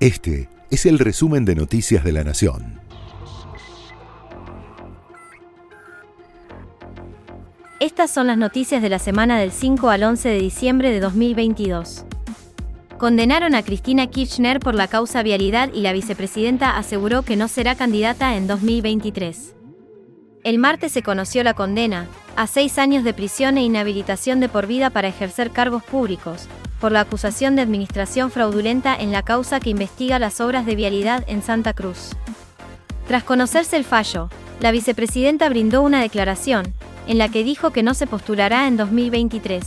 Este es el resumen de Noticias de la Nación. Estas son las noticias de la semana del 5 al 11 de diciembre de 2022. Condenaron a Cristina Kirchner por la causa vialidad y la vicepresidenta aseguró que no será candidata en 2023. El martes se conoció la condena, a seis años de prisión e inhabilitación de por vida para ejercer cargos públicos, por la acusación de administración fraudulenta en la causa que investiga las obras de vialidad en Santa Cruz. Tras conocerse el fallo, la vicepresidenta brindó una declaración, en la que dijo que no se postulará en 2023.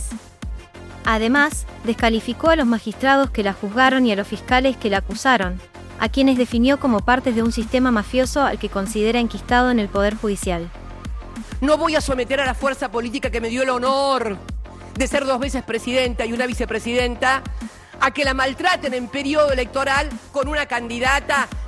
Además, descalificó a los magistrados que la juzgaron y a los fiscales que la acusaron, a quienes definió como partes de un sistema mafioso al que considera enquistado en el Poder Judicial. No voy a someter a la fuerza política que me dio el honor de ser dos veces presidenta y una vicepresidenta a que la maltraten en periodo electoral con una candidata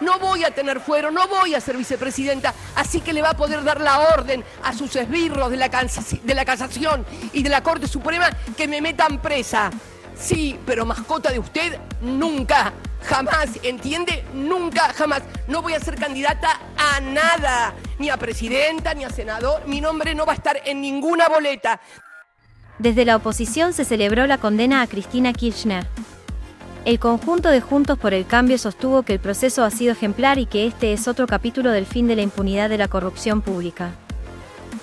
no voy a tener fuero, no voy a ser vicepresidenta, así que le va a poder dar la orden a sus esbirros de la, de la casación y de la Corte Suprema que me metan presa. Sí, pero mascota de usted, nunca, jamás, ¿entiende? Nunca, jamás. No voy a ser candidata a nada, ni a presidenta, ni a senador. Mi nombre no va a estar en ninguna boleta. Desde la oposición se celebró la condena a Cristina Kirchner. El conjunto de Juntos por el Cambio sostuvo que el proceso ha sido ejemplar y que este es otro capítulo del fin de la impunidad de la corrupción pública.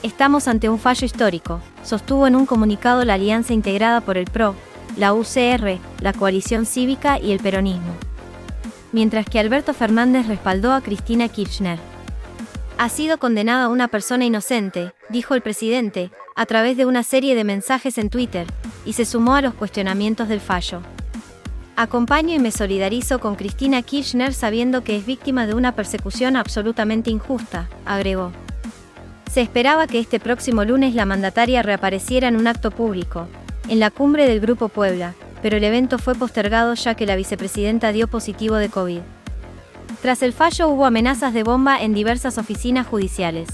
Estamos ante un fallo histórico, sostuvo en un comunicado la alianza integrada por el PRO, la UCR, la coalición cívica y el peronismo. Mientras que Alberto Fernández respaldó a Cristina Kirchner. Ha sido condenada una persona inocente, dijo el presidente, a través de una serie de mensajes en Twitter, y se sumó a los cuestionamientos del fallo. Acompaño y me solidarizo con Cristina Kirchner sabiendo que es víctima de una persecución absolutamente injusta, agregó. Se esperaba que este próximo lunes la mandataria reapareciera en un acto público, en la cumbre del Grupo Puebla, pero el evento fue postergado ya que la vicepresidenta dio positivo de COVID. Tras el fallo hubo amenazas de bomba en diversas oficinas judiciales.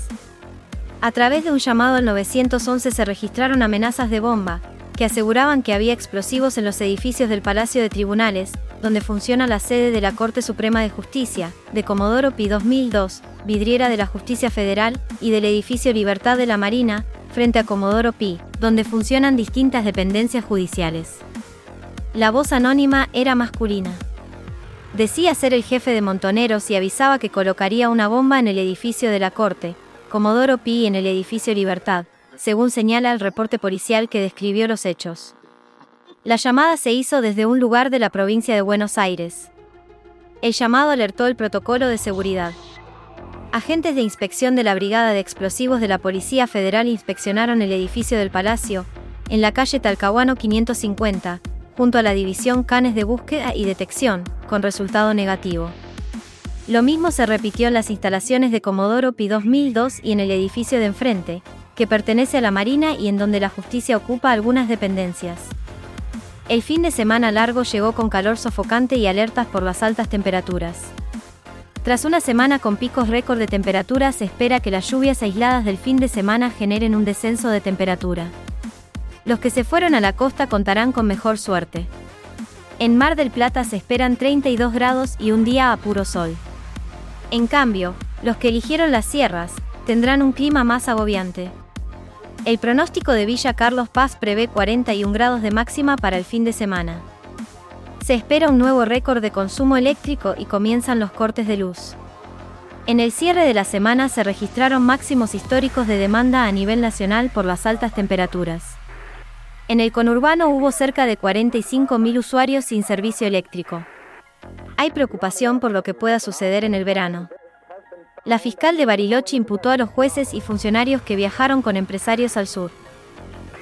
A través de un llamado al 911 se registraron amenazas de bomba, que aseguraban que había explosivos en los edificios del Palacio de Tribunales, donde funciona la sede de la Corte Suprema de Justicia, de Comodoro Pi 2002, vidriera de la Justicia Federal, y del edificio Libertad de la Marina, frente a Comodoro Pi, donde funcionan distintas dependencias judiciales. La voz anónima era masculina. Decía ser el jefe de Montoneros y avisaba que colocaría una bomba en el edificio de la Corte, Comodoro Pi en el edificio Libertad, según señala el reporte policial que describió los hechos. La llamada se hizo desde un lugar de la provincia de Buenos Aires. El llamado alertó el protocolo de seguridad. Agentes de inspección de la Brigada de Explosivos de la Policía Federal inspeccionaron el edificio del Palacio, en la calle Talcahuano 550, junto a la División Canes de Búsqueda y Detección, con resultado negativo. Lo mismo se repitió en las instalaciones de Comodoro Pi 2002 y en el edificio de enfrente, que pertenece a la Marina y en donde la justicia ocupa algunas dependencias. El fin de semana largo llegó con calor sofocante y alertas por las altas temperaturas. Tras una semana con picos récord de temperatura, se espera que las lluvias aisladas del fin de semana generen un descenso de temperatura. Los que se fueron a la costa contarán con mejor suerte. En Mar del Plata se esperan 32 grados y un día a puro sol. En cambio, los que eligieron las sierras, tendrán un clima más agobiante. El pronóstico de Villa Carlos Paz prevé 41 grados de máxima para el fin de semana. Se espera un nuevo récord de consumo eléctrico y comienzan los cortes de luz. En el cierre de la semana se registraron máximos históricos de demanda a nivel nacional por las altas temperaturas. En el conurbano hubo cerca de 45.000 usuarios sin servicio eléctrico. Hay preocupación por lo que pueda suceder en el verano. La fiscal de Bariloche imputó a los jueces y funcionarios que viajaron con empresarios al sur.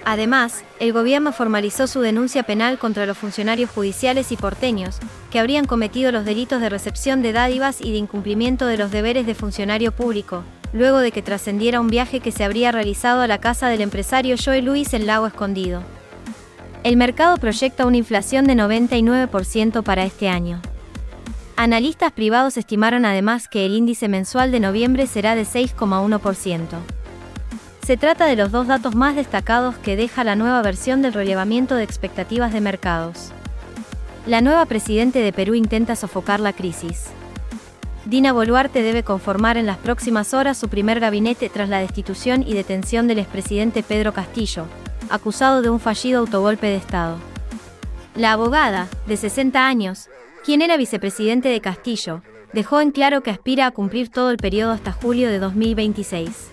Además, el gobierno formalizó su denuncia penal contra los funcionarios judiciales y porteños, que habrían cometido los delitos de recepción de dádivas y de incumplimiento de los deberes de funcionario público, luego de que trascendiera un viaje que se habría realizado a la casa del empresario Joe Luis en Lago Escondido. El mercado proyecta una inflación de 99% para este año. Analistas privados estimaron además que el índice mensual de noviembre será de 6,1%. Se trata de los dos datos más destacados que deja la nueva versión del relevamiento de expectativas de mercados. La nueva presidente de Perú intenta sofocar la crisis. Dina Boluarte debe conformar en las próximas horas su primer gabinete tras la destitución y detención del expresidente Pedro Castillo, acusado de un fallido autogolpe de Estado. La abogada, de 60 años, quien era vicepresidente de Castillo, dejó en claro que aspira a cumplir todo el periodo hasta julio de 2026.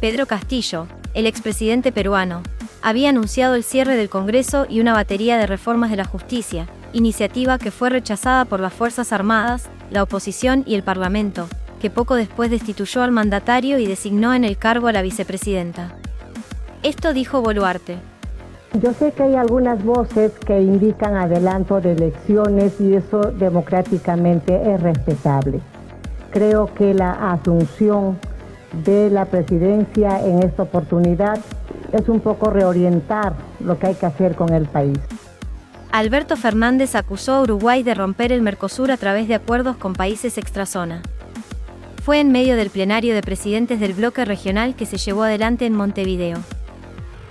Pedro Castillo, el expresidente peruano, había anunciado el cierre del Congreso y una batería de reformas de la justicia, iniciativa que fue rechazada por las Fuerzas Armadas, la oposición y el Parlamento, que poco después destituyó al mandatario y designó en el cargo a la vicepresidenta. Esto dijo Boluarte. Yo sé que hay algunas voces que indican adelanto de elecciones y eso democráticamente es respetable. Creo que la asunción de la presidencia en esta oportunidad es un poco reorientar lo que hay que hacer con el país. Alberto Fernández acusó a Uruguay de romper el Mercosur a través de acuerdos con países extrazona. Fue en medio del plenario de presidentes del bloque regional que se llevó adelante en Montevideo.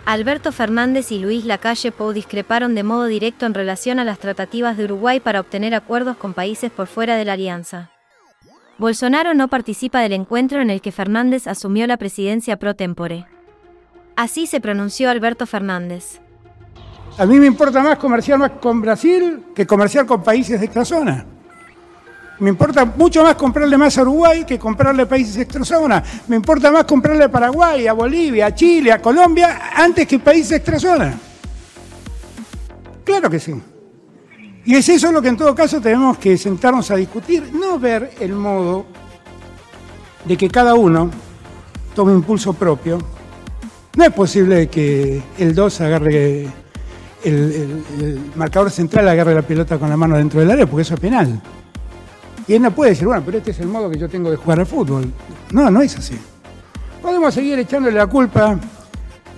Alberto Fernández y Luis Lacalle Pou discreparon de modo directo en relación a las tratativas de Uruguay para obtener acuerdos con países por fuera de la alianza. Bolsonaro no participa del encuentro en el que Fernández asumió la presidencia pro tempore. Así se pronunció Alberto Fernández. A mí me importa más comerciar más con Brasil que comerciar con países de esta zona. Me importa mucho más comprarle más a Uruguay que comprarle a países de esta zona. Me importa más comprarle a Paraguay, a Bolivia, a Chile, a Colombia, antes que países de esta zona. Claro que sí. Y es eso lo que en todo caso tenemos que sentarnos a discutir, no ver el modo de que cada uno tome impulso propio. No es posible que el 2 agarre, el, marcador central agarre la pelota con la mano dentro del área, porque eso es penal. Y él no puede decir, bueno, pero este es el modo que yo tengo de jugar al fútbol. No, no es así. Podemos seguir echándole la culpa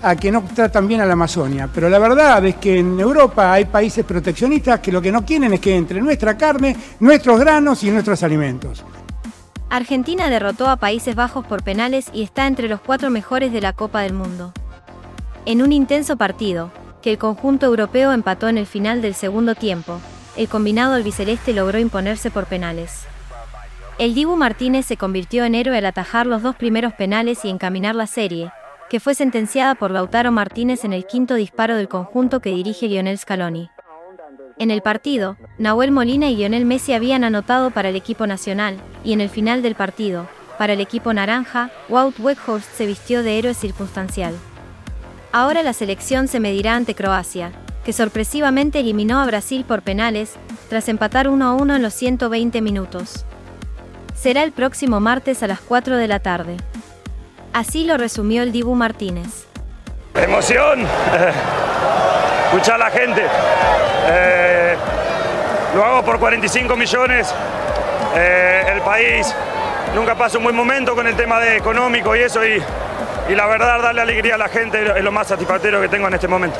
a que no tratan bien a la Amazonia. Pero la verdad es que en Europa hay países proteccionistas que lo que no quieren es que entre nuestra carne, nuestros granos y nuestros alimentos. Argentina derrotó a Países Bajos por penales y está entre los cuatro mejores de la Copa del Mundo. En un intenso partido, que el conjunto europeo empató en el final del segundo tiempo, el combinado albiceleste logró imponerse por penales. El Dibu Martínez se convirtió en héroe al atajar los dos primeros penales y encaminar la serie, que fue sentenciada por Lautaro Martínez en el quinto disparo del conjunto que dirige Lionel Scaloni. En el partido, Nahuel Molina y Lionel Messi habían anotado para el equipo nacional, y en el final del partido, para el equipo naranja, Wout Weghorst se vistió de héroe circunstancial. Ahora la selección se medirá ante Croacia, que sorpresivamente eliminó a Brasil por penales, tras empatar 1 a 1 en los 120 minutos. Será el próximo martes a las 4 de la tarde. Así lo resumió el Dibu Martínez. Emoción, escuchar a la gente. Eh, lo hago por 45 millones. Eh, el país nunca pasa un buen momento con el tema de económico y eso. Y, y la verdad, darle alegría a la gente es lo más satisfactorio que tengo en este momento.